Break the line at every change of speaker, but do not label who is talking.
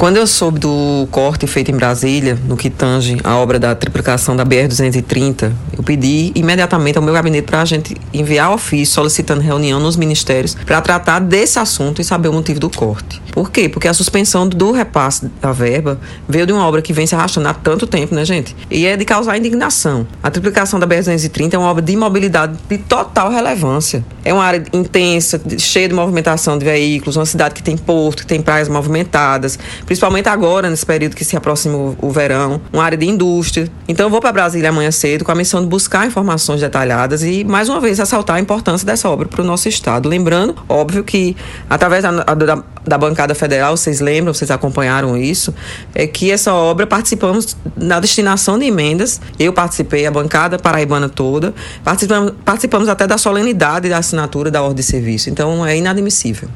Quando eu soube do corte feito em Brasília, no que tange a obra da triplicação da BR-230, eu pedi imediatamente ao meu gabinete para a gente enviar ofício solicitando reunião nos ministérios para tratar desse assunto e saber o motivo do corte. Por quê? Porque a suspensão do repasse da verba veio de uma obra que vem se arrastando há tanto tempo, né, gente? E é de causar indignação. A triplicação da BR-230 é uma obra de mobilidade de total relevância. É uma área intensa, cheia de movimentação de veículos, uma cidade que tem porto, que tem praias movimentadas, principalmente agora, nesse período que se aproxima o, verão, uma área de indústria. Então eu vou para Brasília amanhã cedo com a missão de buscar informações detalhadas e, mais uma vez, ressaltar a importância dessa obra para o nosso Estado. Lembrando, óbvio, que através da, da, da bancada federal, vocês lembram, vocês acompanharam isso, é que essa obra participamos na destinação de emendas. Eu participei, a bancada paraibana toda, participamos, participamos até da solenidade da assinatura da ordem de serviço. Então é inadmissível.